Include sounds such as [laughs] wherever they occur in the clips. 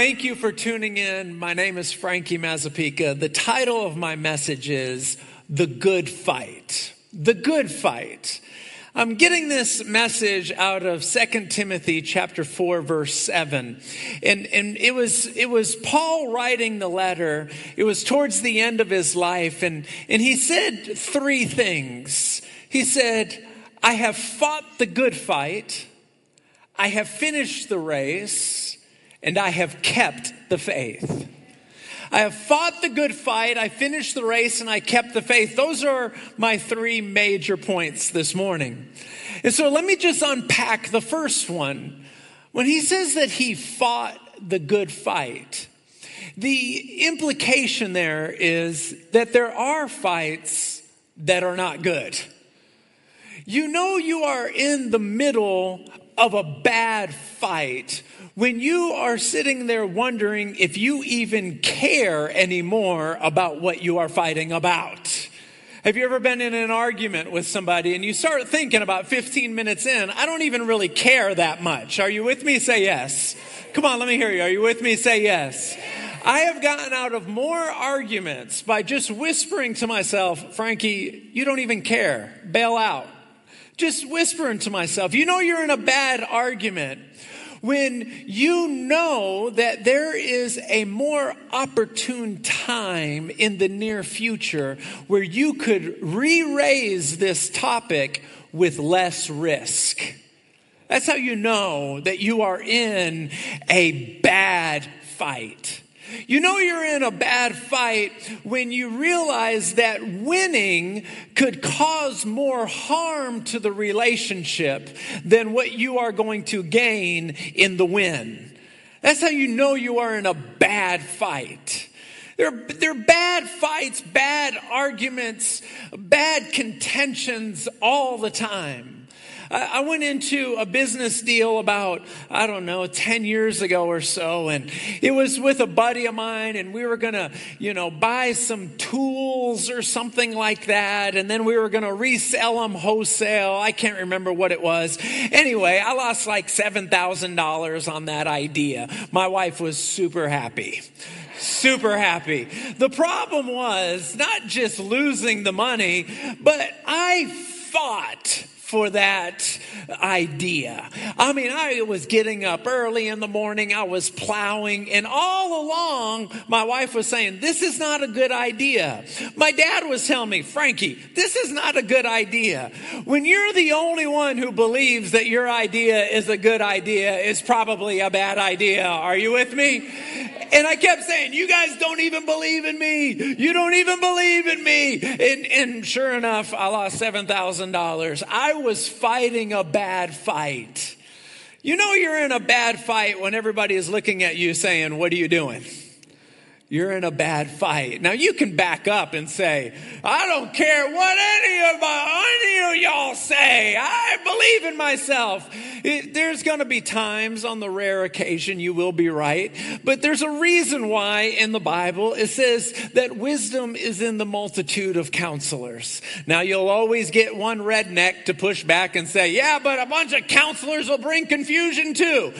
Thank you for tuning in. My name is Frankie Mazzapica. The title of my message is The Good Fight. The Good Fight. I'm getting this message out of 2 Timothy chapter 4 verse 7. And, and it was, it was Paul writing the letter. It was towards the end of his life. And, and he said three things. He said, I have fought the good fight. I have finished the race and I have kept the faith. I have fought the good fight, I finished the race, and I kept the faith. Those are my three major points this morning. And so let me just unpack the first one. When he says that he fought the good fight, the implication there is that there are fights that are not good. You know, you are in the middle of a bad fight when you are sitting there wondering if you even care anymore about what you are fighting about. Have you ever been in an argument with somebody and you start thinking about 15 minutes in, I don't even really care that much. Are you with me? Say yes. Come on, let me hear you. Are you with me? Say yes. I have gotten out of more arguments by just whispering to myself, Frankie, you don't even care. Bail out. Just whispering to myself, you know you're in a bad argument when you know that there is a more opportune time in the near future where you could re raise this topic with less risk. That's how you know that you are in a bad fight. You know you're in a bad fight when you realize that winning could cause more harm to the relationship than what you are going to gain in the win. That's how you know you are in a bad fight. They're, they're bad fights, bad arguments, bad contentions all the time. I went into a business deal about, I don't know, 10 years ago or so, and it was with a buddy of mine, and we were gonna, you know, buy some tools or something like that, and then we were gonna resell them wholesale. I can't remember what it was. Anyway, I lost like $7,000 on that idea. My wife was super happy super happy. The problem was not just losing the money, but I fought for that idea. I mean, I was getting up early in the morning, I was plowing, and all along, my wife was saying, This is not a good idea. My dad was telling me, Frankie, this is not a good idea. When you're the only one who believes that your idea is a good idea, it's probably a bad idea. Are you with me? And I kept saying, You guys don't even believe in me. You don't even believe in me. And, and sure enough, I lost $7,000. I was fighting a bad fight. You know, you're in a bad fight when everybody is looking at you saying, What are you doing? You're in a bad fight. Now you can back up and say, I don't care what any of my, any of y'all say. I believe in myself. It, there's going to be times on the rare occasion you will be right, but there's a reason why in the Bible it says that wisdom is in the multitude of counselors. Now you'll always get one redneck to push back and say, yeah, but a bunch of counselors will bring confusion too.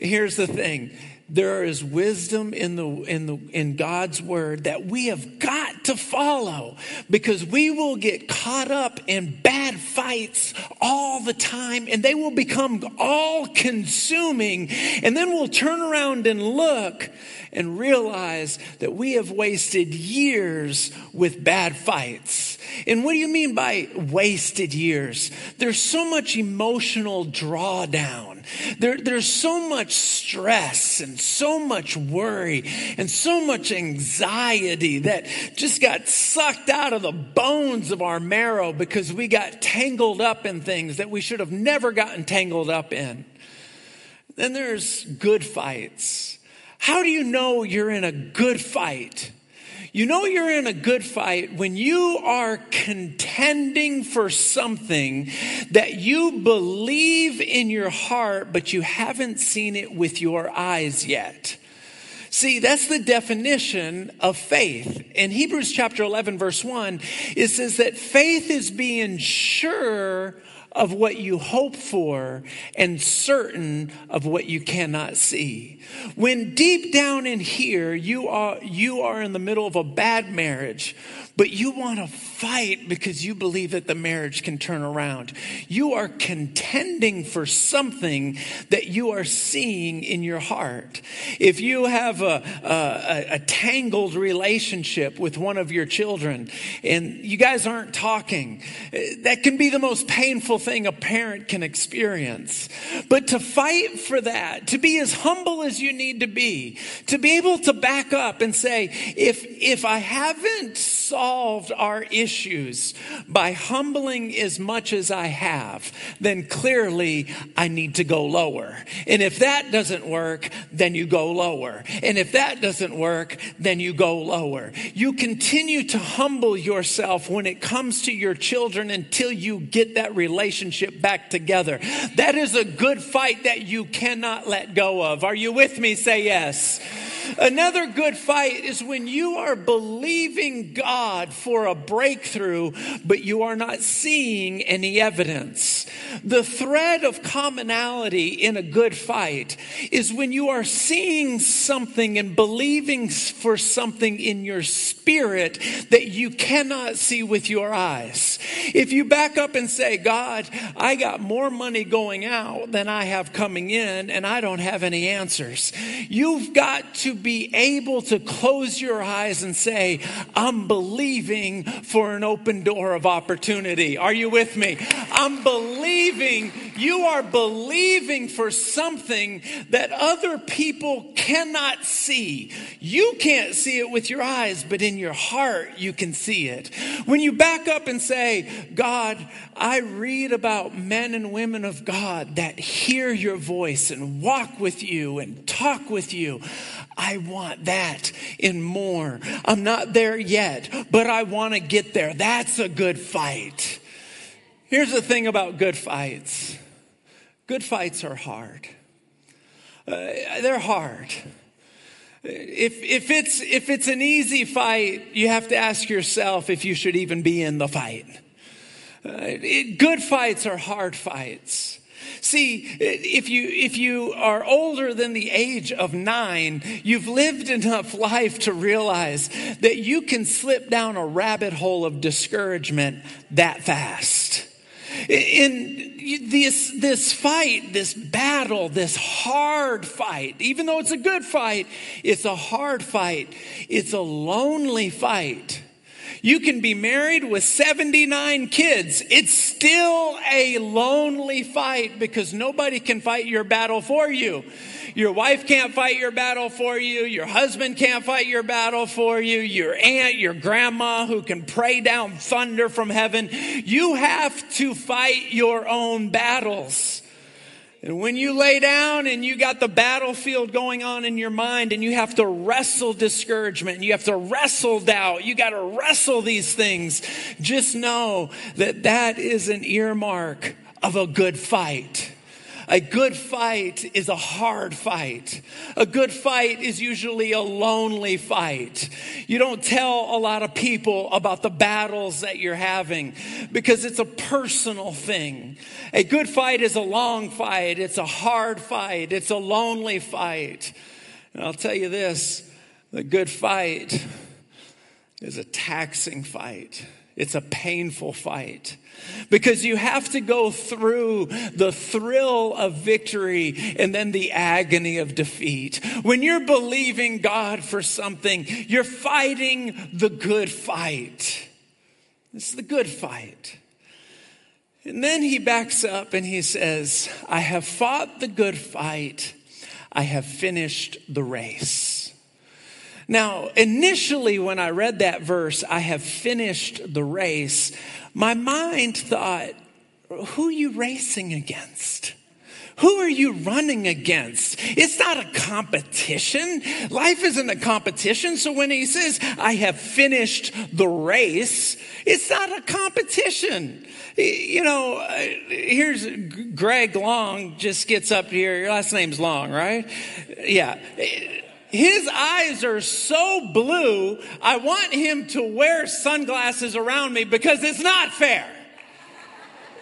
Here's the thing there is wisdom in the in the in God's word that we have got to follow because we will get caught up in bad fights all the time and they will become all consuming and then we'll turn around and look and realize that we have wasted years with bad fights. And what do you mean by wasted years? There's so much emotional drawdown. There, there's so much stress and so much worry and so much anxiety that just got sucked out of the bones of our marrow because we got tangled up in things that we should have never gotten tangled up in. Then there's good fights how do you know you're in a good fight? You know you're in a good fight when you are contending for something that you believe in your heart, but you haven't seen it with your eyes yet. See, that's the definition of faith. In Hebrews chapter 11, verse 1, it says that faith is being sure of what you hope for and certain of what you cannot see. When deep down in here you are you are in the middle of a bad marriage, but you want to fight because you believe that the marriage can turn around. You are contending for something that you are seeing in your heart. If you have a, a, a tangled relationship with one of your children and you guys aren't talking, eh, that can be the most painful thing a parent can experience. But to fight for that, to be as humble as you need to be, to be able to back up and say, if, if I haven't solved our issues by humbling as much as I have, then clearly I need to go lower. And if that doesn't work, then you go lower. And if that doesn't work, then you go lower. You continue to humble yourself when it comes to your children until you get that relationship back together. That is a good fight that you cannot let go of. Are you with me? Say yes. Another good fight is when you are believing God for a breakthrough, but you are not seeing any evidence. The thread of commonality in a good fight is when you are seeing something and believing for something in your spirit that you cannot see with your eyes. If you back up and say, God, I got more money going out than I have coming in, and I don't have any answers, you've got to be able to close your eyes and say, I'm believing for an open door of opportunity. Are you with me? I'm believing, you are believing for something that other people cannot see. You can't see it with your eyes, but in your heart, you can see it. When you back up and say, God, I read about men and women of God that hear your voice and walk with you and talk with you. Want that and more. I'm not there yet, but I want to get there. That's a good fight. Here's the thing about good fights good fights are hard. Uh, they're hard. If, if, it's, if it's an easy fight, you have to ask yourself if you should even be in the fight. Uh, it, good fights are hard fights. See, if you, if you are older than the age of nine, you've lived enough life to realize that you can slip down a rabbit hole of discouragement that fast. In this, this fight, this battle, this hard fight, even though it's a good fight, it's a hard fight. It's a lonely fight. You can be married with 79 kids. It's still a lonely fight because nobody can fight your battle for you. Your wife can't fight your battle for you. Your husband can't fight your battle for you. Your aunt, your grandma who can pray down thunder from heaven. You have to fight your own battles. And when you lay down and you got the battlefield going on in your mind and you have to wrestle discouragement, you have to wrestle doubt, you got to wrestle these things, just know that that is an earmark of a good fight. A good fight is a hard fight. A good fight is usually a lonely fight. You don't tell a lot of people about the battles that you're having because it's a personal thing. A good fight is a long fight. It's a hard fight. It's a lonely fight. And I'll tell you this, the good fight is a taxing fight. It's a painful fight because you have to go through the thrill of victory and then the agony of defeat. When you're believing God for something, you're fighting the good fight. It's the good fight. And then he backs up and he says, I have fought the good fight. I have finished the race. Now, initially, when I read that verse, I have finished the race, my mind thought, who are you racing against? Who are you running against? It's not a competition. Life isn't a competition. So when he says, I have finished the race, it's not a competition. You know, uh, here's Greg Long just gets up here. Your last name's Long, right? Yeah his eyes are so blue, I want him to wear sunglasses around me because it's not fair.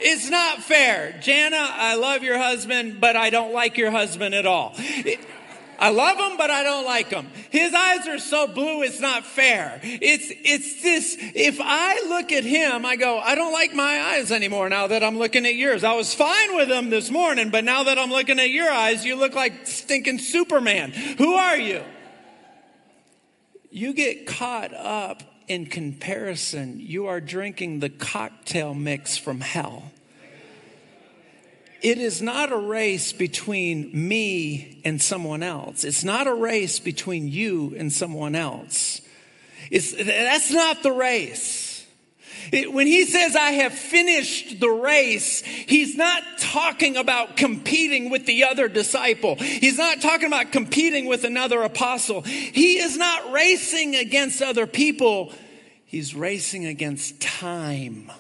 It's not fair. Jana, I love your husband, but I don't like your husband at all. I love him, but I don't like him. His eyes are so blue, it's not fair. It's, it's this, if I look at him, I go, I don't like my eyes anymore now that I'm looking at yours. I was fine with them this morning, but now that I'm looking at your eyes, you look like stinking Superman. Who are you? You get caught up in comparison. You are drinking the cocktail mix from hell. It is not a race between me and someone else. It's not a race between you and someone else. It's, that's not the race. It, when he says, I have finished the race, he's not talking about competing with the other disciple. He's not talking about competing with another apostle. He is not racing against other people. He's racing against time.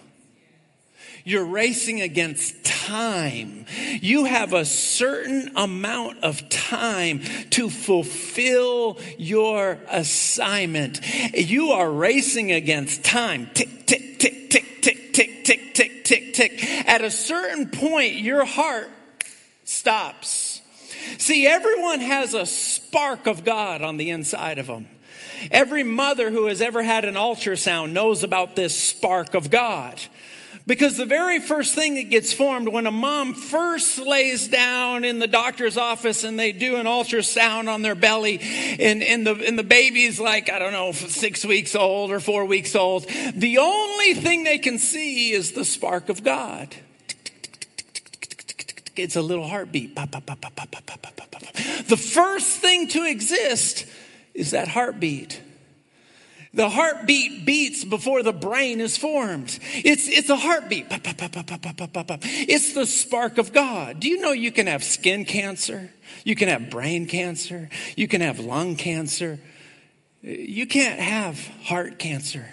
You're racing against time. You have a certain amount of time to fulfill your assignment. You are racing against time. Tick, tick, tick, tick, tick, tick, tick, tick, tick, tick. At a certain point, your heart stops. See, everyone has a spark of God on the inside of them. Every mother who has ever had an ultrasound knows about this spark of God. Because the very first thing that gets formed when a mom first lays down in the doctor's office and they do an ultrasound on their belly and, and, the, and the baby's like, I don't know, six weeks old or four weeks old, the only thing they can see is the spark of God. It's a little heartbeat. The first thing to exist is that heartbeat. The heartbeat beats before the brain is formed. It's, it's a heartbeat. It's the spark of God. Do you know you can have skin cancer? You can have brain cancer. You can have lung cancer. You can't have heart cancer.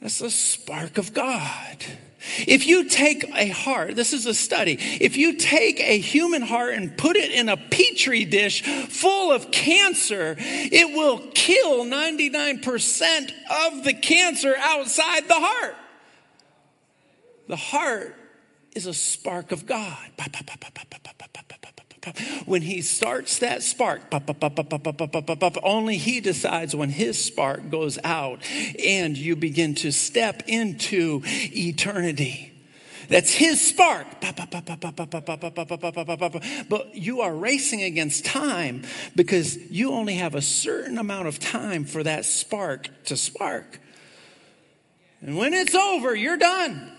That's the spark of God. If you take a heart, this is a study, if you take a human heart and put it in a petri dish full of cancer, it will kill 99% of the cancer outside the heart. The heart is a spark of God. When he starts that spark, only he decides when his spark goes out and you begin to step into eternity. That's his spark. But you are racing against time because you only have a certain amount of time for that spark to spark. And when it's over, you're done.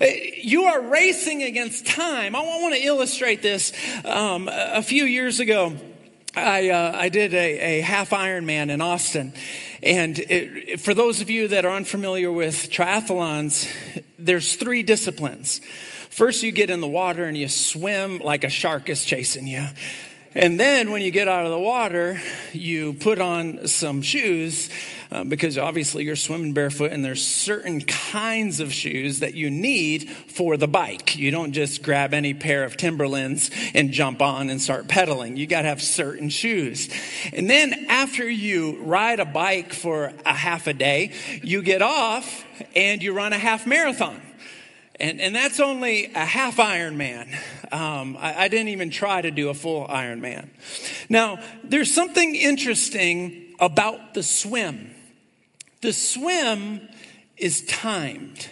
You are racing against time. I want to illustrate this. Um, a few years ago, I, uh, I did a, a, half Ironman in Austin. And it, for those of you that are unfamiliar with triathlons, there's three disciplines. First, you get in the water and you swim like a shark is chasing you. And then when you get out of the water, you put on some shoes uh, because obviously you're swimming barefoot and there's certain kinds of shoes that you need for the bike. You don't just grab any pair of Timberlands and jump on and start pedaling. You got to have certain shoes. And then after you ride a bike for a half a day, you get off and you run a half marathon. And, and that's only a half Ironman. Um, I, I didn't even try to do a full Ironman. Now, there's something interesting about the swim. The swim is timed.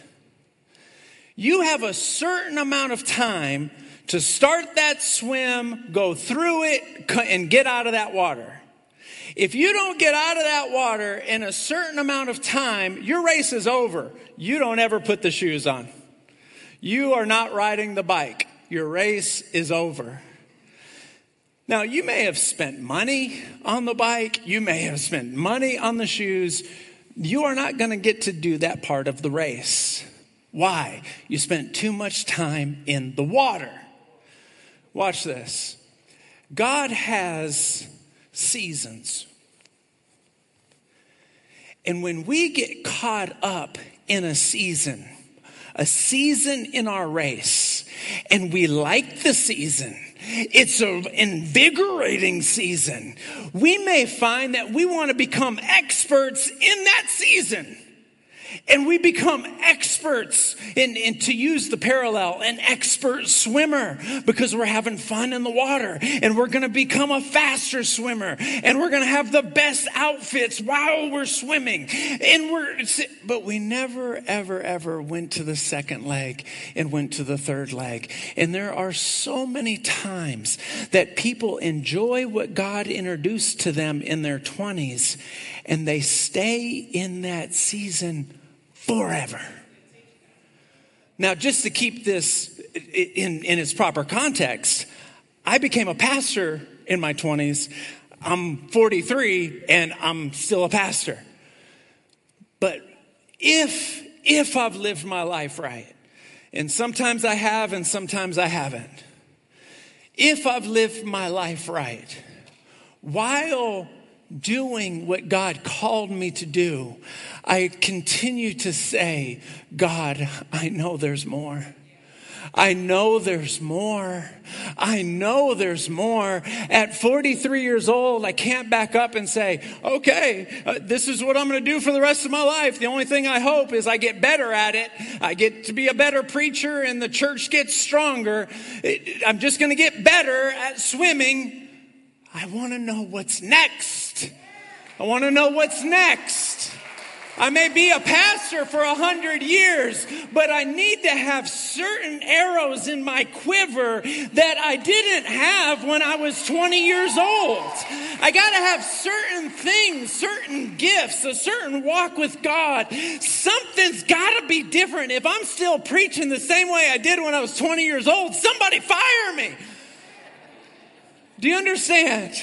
You have a certain amount of time to start that swim, go through it, and get out of that water. If you don't get out of that water in a certain amount of time, your race is over. You don't ever put the shoes on. You are not riding the bike. Your race is over. Now, you may have spent money on the bike. You may have spent money on the shoes. You are not going to get to do that part of the race. Why? You spent too much time in the water. Watch this. God has seasons. And when we get caught up in a season, a season in our race and we like the season. It's an invigorating season. We may find that we want to become experts in that season. And we become experts in, in, to use the parallel, an expert swimmer because we're having fun in the water and we're going to become a faster swimmer and we're going to have the best outfits while we're swimming. And we're, but we never, ever, ever went to the second leg and went to the third leg. And there are so many times that people enjoy what God introduced to them in their 20s and they stay in that season forever. Now, just to keep this in, in its proper context, I became a pastor in my 20s. I'm 43 and I'm still a pastor. But if, if I've lived my life right, and sometimes I have and sometimes I haven't, if I've lived my life right, while doing what God called me to do, I continue to say, God, I know there's more. I know there's more. I know there's more. At 43 years old, I can't back up and say, okay, uh, this is what I'm going to do for the rest of my life. The only thing I hope is I get better at it. I get to be a better preacher and the church gets stronger. It, I'm just going to get better at swimming. I want to know what's next. I want to know what's next. I may be a pastor for a hundred years, but I need to have certain arrows in my quiver that I didn't have when I was 20 years old. I got to have certain things, certain gifts, a certain walk with God. Something's got to be different. If I'm still preaching the same way I did when I was 20 years old, somebody fire me. Do you understand?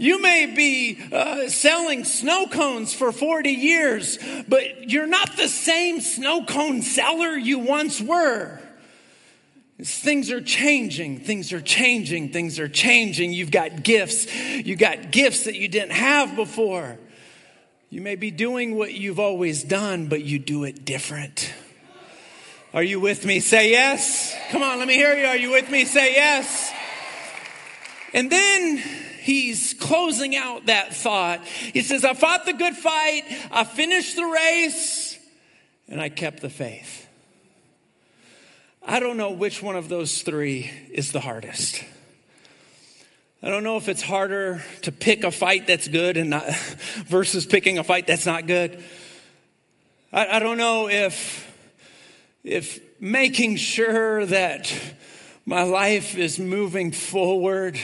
You may be uh, selling snow cones for 40 years, but you're not the same snow cone seller you once were. Things are changing, things are changing, things are changing. You've got gifts, you got gifts that you didn't have before. You may be doing what you've always done, but you do it different. Are you with me? Say yes. Come on, let me hear you. Are you with me? Say yes. And then he's closing out that thought. He says, I fought the good fight, I finished the race, and I kept the faith. I don't know which one of those three is the hardest. I don't know if it's harder to pick a fight that's good and not [laughs] versus picking a fight that's not good. I, I don't know if if making sure that my life is moving forward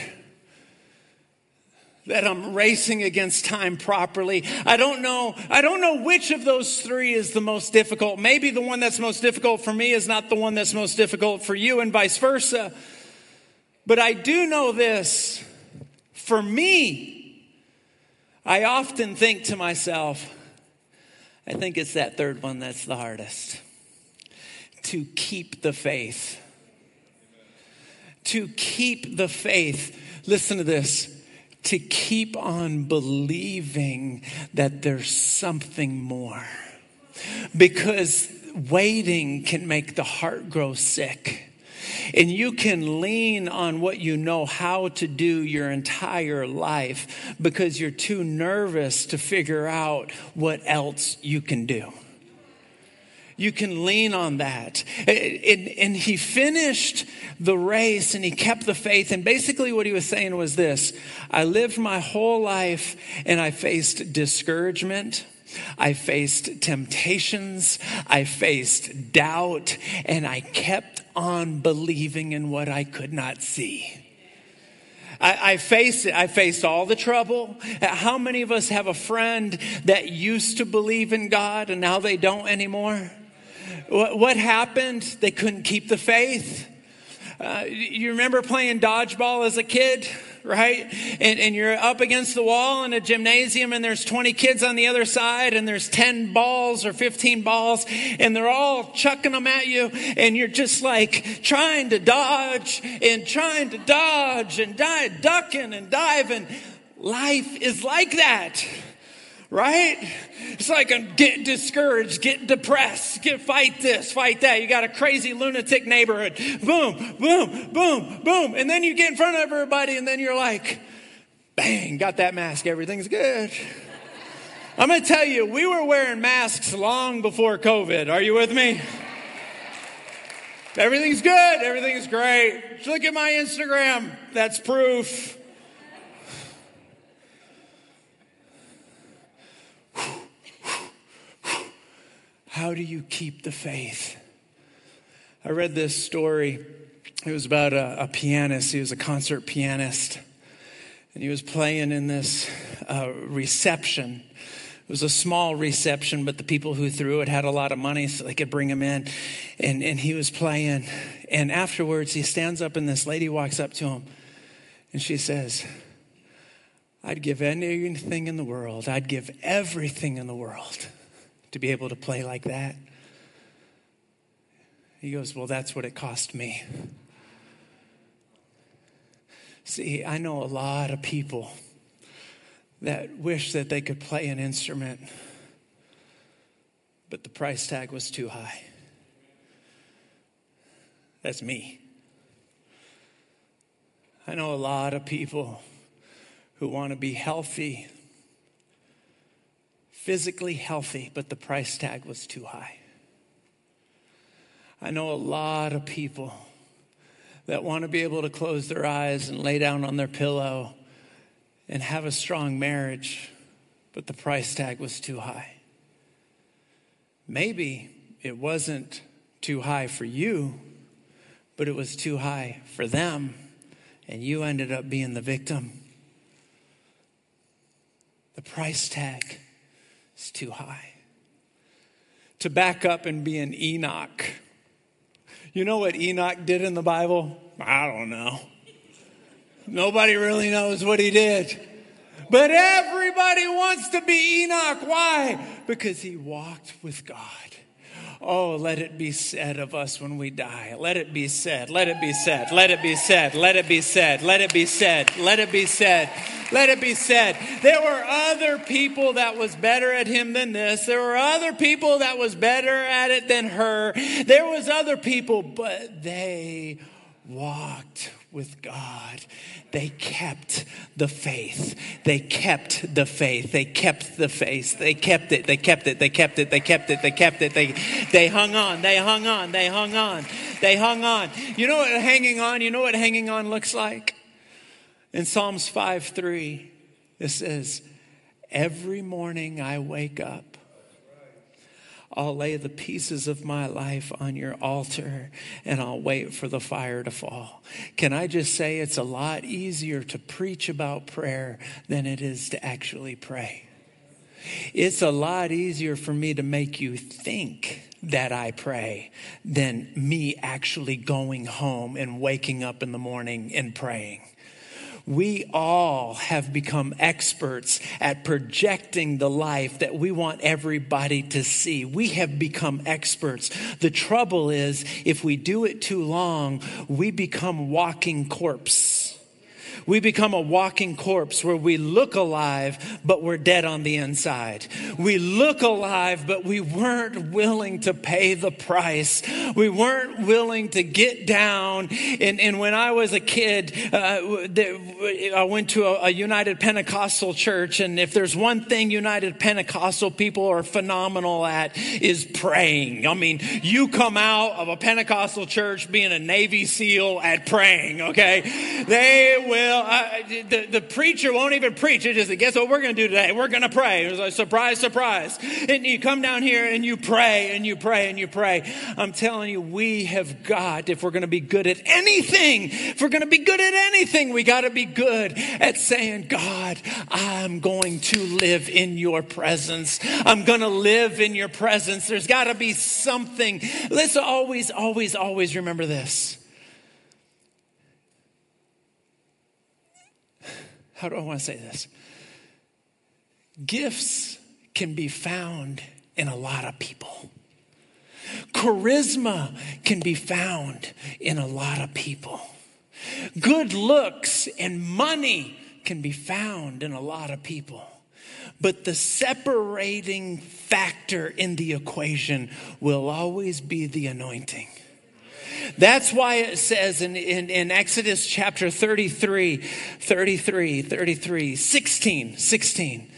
that I'm racing against time properly. I don't know, I don't know which of those three is the most difficult. Maybe the one that's most difficult for me is not the one that's most difficult for you and vice versa. But I do know this. For me, I often think to myself, I think it's that third one that's the hardest. To keep the faith. To keep the faith. Listen to this to keep on believing that there's something more. Because waiting can make the heart grow sick. And you can lean on what you know how to do your entire life because you're too nervous to figure out what else you can do. You can lean on that. And, and, he finished the race and he kept the faith. And basically, what he was saying was this I lived my whole life and I faced discouragement. I faced temptations. I faced doubt. And I kept on believing in what I could not see. I, I faced it. I faced all the trouble. How many of us have a friend that used to believe in God and now they don't anymore? What happened? They couldn't keep the faith. Uh, you remember playing dodgeball as a kid, right? And, and, you're up against the wall in a gymnasium and there's 20 kids on the other side and there's 10 balls or 15 balls and they're all chucking them at you and you're just like trying to dodge and trying to dodge and die, ducking and diving. Life is like that right? It's like I'm getting discouraged, getting depressed, get fight this, fight that. You got a crazy lunatic neighborhood. Boom, boom, boom, boom. And then you get in front of everybody and then you're like, bang, got that mask, everything's good. I'm going to tell you, we were wearing masks long before COVID. Are you with me? Everything's good. Everything's great. Look at my Instagram. That's proof. How do you keep the faith? I read this story. It was about a, a pianist. He was a concert pianist. And he was playing in this uh, reception. It was a small reception, but the people who threw it had a lot of money, so they could bring him in. And, and he was playing. And afterwards, he stands up, and this lady walks up to him. And she says, I'd give anything in the world, I'd give everything in the world to be able to play like that. He goes, Well, that's what it cost me. See, I know a lot of people that wish that they could play an instrument, but the price tag was too high. That's me. I know a lot of people who want to be healthy, physically healthy, but the price tag was too high. I know a lot of people that want to be able to close their eyes and lay down on their pillow and have a strong marriage, but the price tag was too high. Maybe it wasn't too high for you, but it was too high for them, and you ended up being the victim. The price tag is too high. To back up and be an Enoch you know what Enoch did in the Bible? I don't know. Nobody really knows what he did. But everybody wants to be Enoch. Why? Because he walked with God. Oh, let it be said of us when we die. Let it be said. Let it be said. Let it be said. Let it be said. Let it be said. Let it be said. Let it be said. There were other people that was better at him than this. There were other people that was better at it than her. There was other people, but they walked with God. They kept the faith. They kept the faith. They kept the faith. They kept it. They kept it. They kept it. They kept it. They kept it. They they hung on. They hung on. They hung on. They hung on. You know what hanging on? You know what hanging on looks like? In Psalms 5 3, it says, Every morning I wake up I'll lay the pieces of my life on your altar and I'll wait for the fire to fall. Can I just say it's a lot easier to preach about prayer than it is to actually pray? It's a lot easier for me to make you think that I pray than me actually going home and waking up in the morning and praying we all have become experts at projecting the life that we want everybody to see. We have become experts. The trouble is, if we do it too long, we become walking corpse we become a walking corpse where we look alive, but we're dead on the inside. We look alive, but we weren't willing to pay the price. We weren't willing to get down. And, and when I was a kid, uh, I went to a, a United Pentecostal church. And if there's one thing United Pentecostal people are phenomenal at is praying. I mean, you come out of a Pentecostal church being a Navy SEAL at praying, okay? They will will, uh, the, the preacher won't even preach. It just, guess what we're going to do today? We're going to pray. It was like, surprise, surprise. And you come down here and you pray and you pray and you pray. I'm telling you, we have got, if we're going to be good at anything, if we're going to be good at anything, we got to be good at saying, God, I'm going to live in your presence. I'm going to live in your presence. There's got to be something. Let's always, always, always remember this. How do I want to say this? Gifts can be found in a lot of people. Charisma can be found in a lot of people. Good looks and money can be found in a lot of people. But the separating factor in the equation will always be the anointing. That's why it says in, in, in, Exodus chapter 33, 33, 33, 16, 16,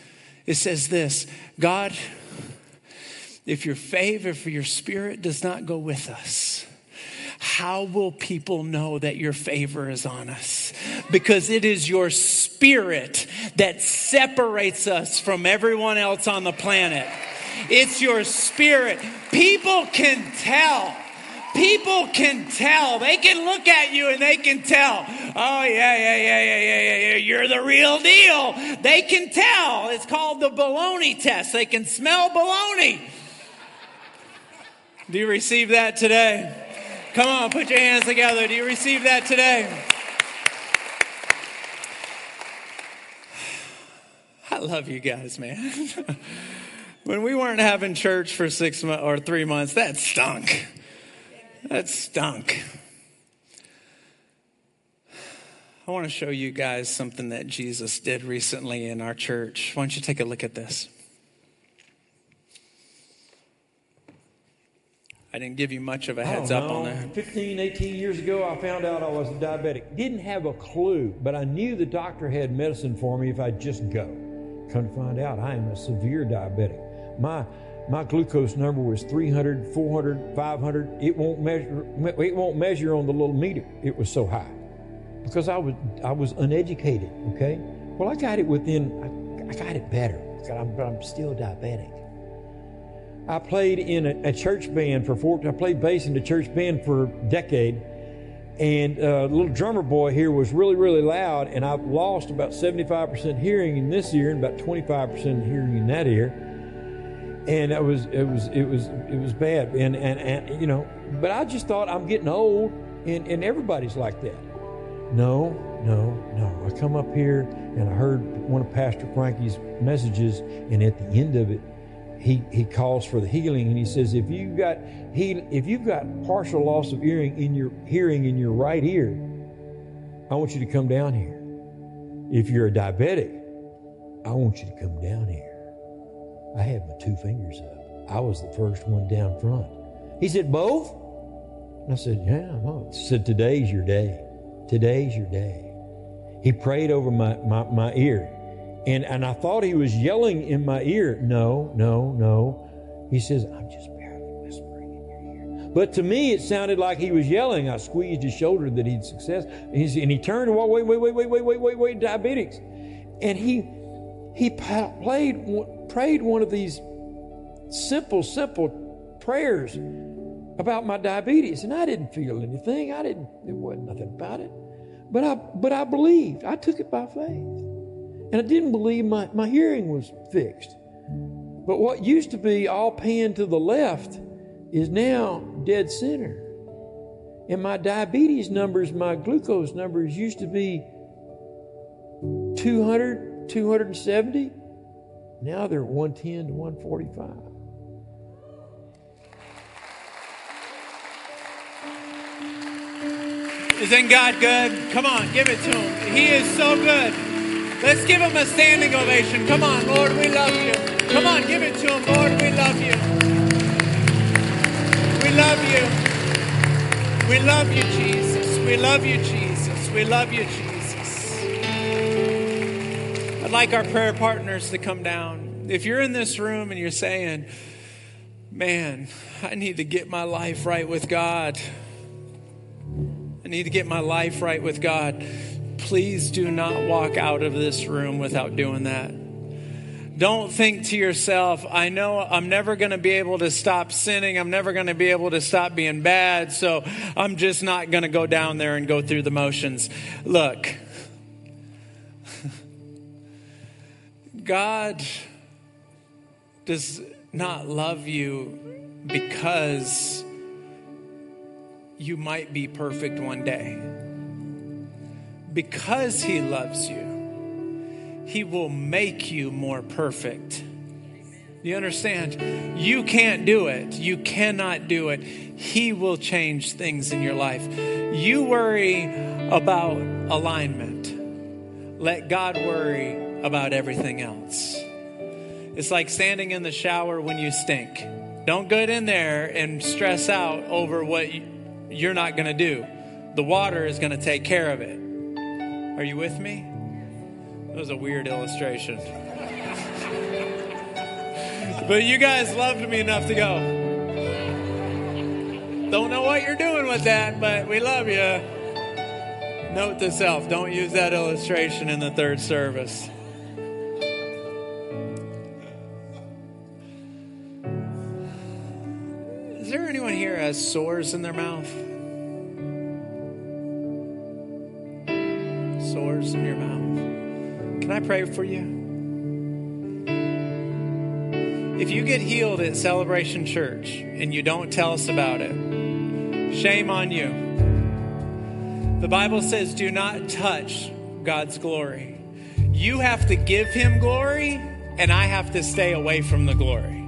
It says this God, if your favor for your spirit does not go with us, how will people know that your favor is on us? Because it is your spirit that separates us from everyone else on the planet. It's your spirit. People can tell. People can tell. They can look at you and they can tell. Oh, yeah, yeah, yeah, yeah, yeah, yeah. You're the real deal. They can tell. It's called the baloney test. They can smell baloney. Do you receive that today? Come on, put your hands together. Do you receive that today? I love you guys, man. [laughs] when we weren't having church for six months or three months, that stunk. That stunk. I want to show you guys something that Jesus did recently in our church. Why don't you take a look at this? I didn't give you much of a heads up on that. 15, 18 years ago, I found out I was diabetic. Didn't have a clue, but I knew the doctor had medicine for me if I'd just go. Come to find out, I am a severe diabetic. My my glucose number was 300, 400, 500. It won't measure. It won't measure on the little meter. It was so high because I was I was uneducated. Okay. Well, I got it within. I, I got it better, but I'm, but I'm still diabetic. I played in a, a, church band for four. I played bass in the church band for a decade, and a uh, little drummer boy here was really, really loud, and I've lost about 75% hearing in this ear and about 25% hearing in that ear. And it was, it was, it was, it was bad. And, and, and you know, but I just thought I'm getting old, and, and everybody's like that. No, no, no. I come up here and I heard one of Pastor Frankie's messages, and at the end of it, he, he calls for the healing and he says if you've got he, if you've got partial loss of hearing in your hearing in your right ear i want you to come down here if you're a diabetic i want you to come down here i had my two fingers up i was the first one down front he said both and i said yeah no he said today's your day today's your day he prayed over my, my, my ear and, and I thought he was yelling in my ear. No, no, no. He says, I'm just barely whispering in your ear. But to me, it sounded like he was yelling. I squeezed his shoulder that he'd success. And, and he turned and walked, wait, wait, wait, wait, wait, wait, wait, wait, diabetics. And he, he played, prayed one of these simple, simple prayers about my diabetes. And I didn't feel anything. I didn't, there wasn't nothing about it. But I, but I believed. I took it by faith. And I didn't believe my, my hearing was fixed. But what used to be all pan to the left is now dead center. And my diabetes numbers, my glucose numbers used to be 200, 270. Now they're 110 to 145. Isn't God good? Come on, give it to him. He is so good. Let's give him a standing ovation. Come on, Lord, we love you. Come on, give it to him, Lord, we love you. We love you. We love you, Jesus. We love you, Jesus. We love you, Jesus. Like our prayer partners to come down. If you're in this room and you're saying, man, I need to get my life right with God. I need to get my life right with God please do not walk out of this room without doing that. Don't think to yourself, I know I'm never going to be able to stop sinning. I'm never going to be able to stop being bad. So I'm just not going to go down there and go through the motions. Look, God does not love you because you might be perfect one day because He loves you, He will make you more perfect. You understand? You can't do it. You cannot do it. He will change things in your life. You worry about alignment. Let God worry about everything else. It's like standing in the shower when you stink. Don't get in there and stress out over what you're not going to do. The water is going to take care of it. Are you with me? That was a weird illustration. [laughs] But you guys loved me enough to go. Don't know what you're doing with that, but we love you. Note to self don't use that illustration in the third service. Has sores in their mouth? Sores in your mouth. Can I pray for you? If you get healed at Celebration Church and you don't tell us about it, shame on you. The Bible says, do not touch God's glory. You have to give Him glory, and I have to stay away from the glory.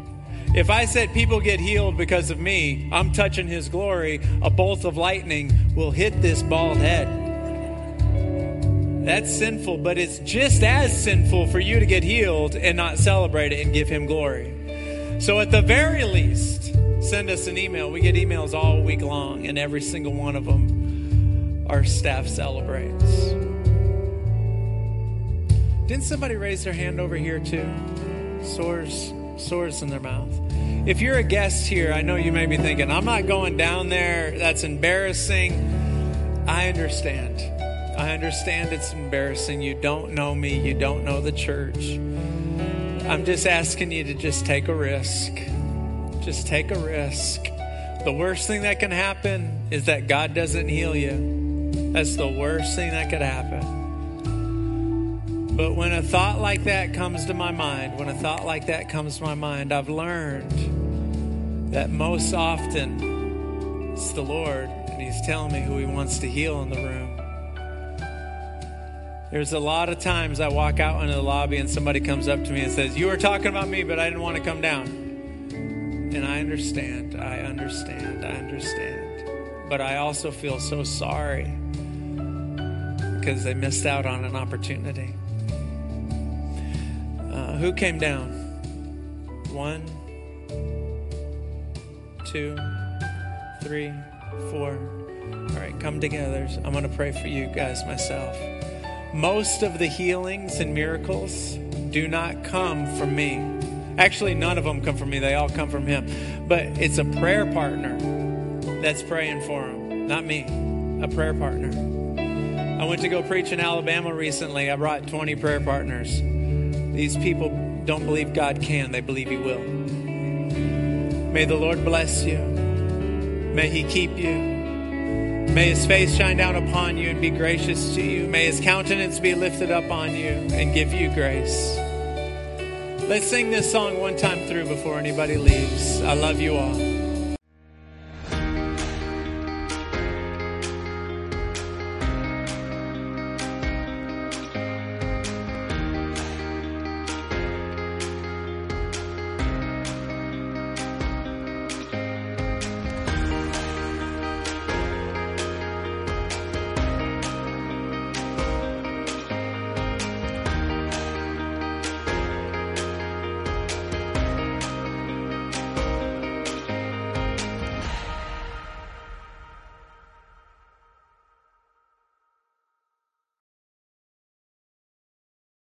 If I said people get healed because of me, I'm touching His glory, a bolt of lightning will hit this bald head. That's sinful, but it's just as sinful for you to get healed and not celebrate it and give Him glory. So, at the very least, send us an email. We get emails all week long, and every single one of them our staff celebrates. Didn't somebody raise their hand over here too? Sores, sores in their mouth. If you're a guest here, I know you may be thinking, I'm not going down there. That's embarrassing. I understand. I understand it's embarrassing. You don't know me, you don't know the church. I'm just asking you to just take a risk. Just take a risk. The worst thing that can happen is that God doesn't heal you. That's the worst thing that could happen. But when a thought like that comes to my mind, when a thought like that comes to my mind, I've learned that most often it's the Lord, and He's telling me who He wants to heal in the room. There's a lot of times I walk out into the lobby and somebody comes up to me and says, You were talking about me, but I didn't want to come down. And I understand, I understand, I understand. But I also feel so sorry because they missed out on an opportunity. Who came down? One, two, three, four. All right, come together. I'm going to pray for you guys myself. Most of the healings and miracles do not come from me. Actually, none of them come from me, they all come from Him. But it's a prayer partner that's praying for Him, not me, a prayer partner. I went to go preach in Alabama recently. I brought 20 prayer partners. These people don't believe God can, they believe He will. May the Lord bless you. May He keep you. May his face shine down upon you and be gracious to you. May his countenance be lifted up on you and give you grace. Let's sing this song one time through before anybody leaves. I love you all.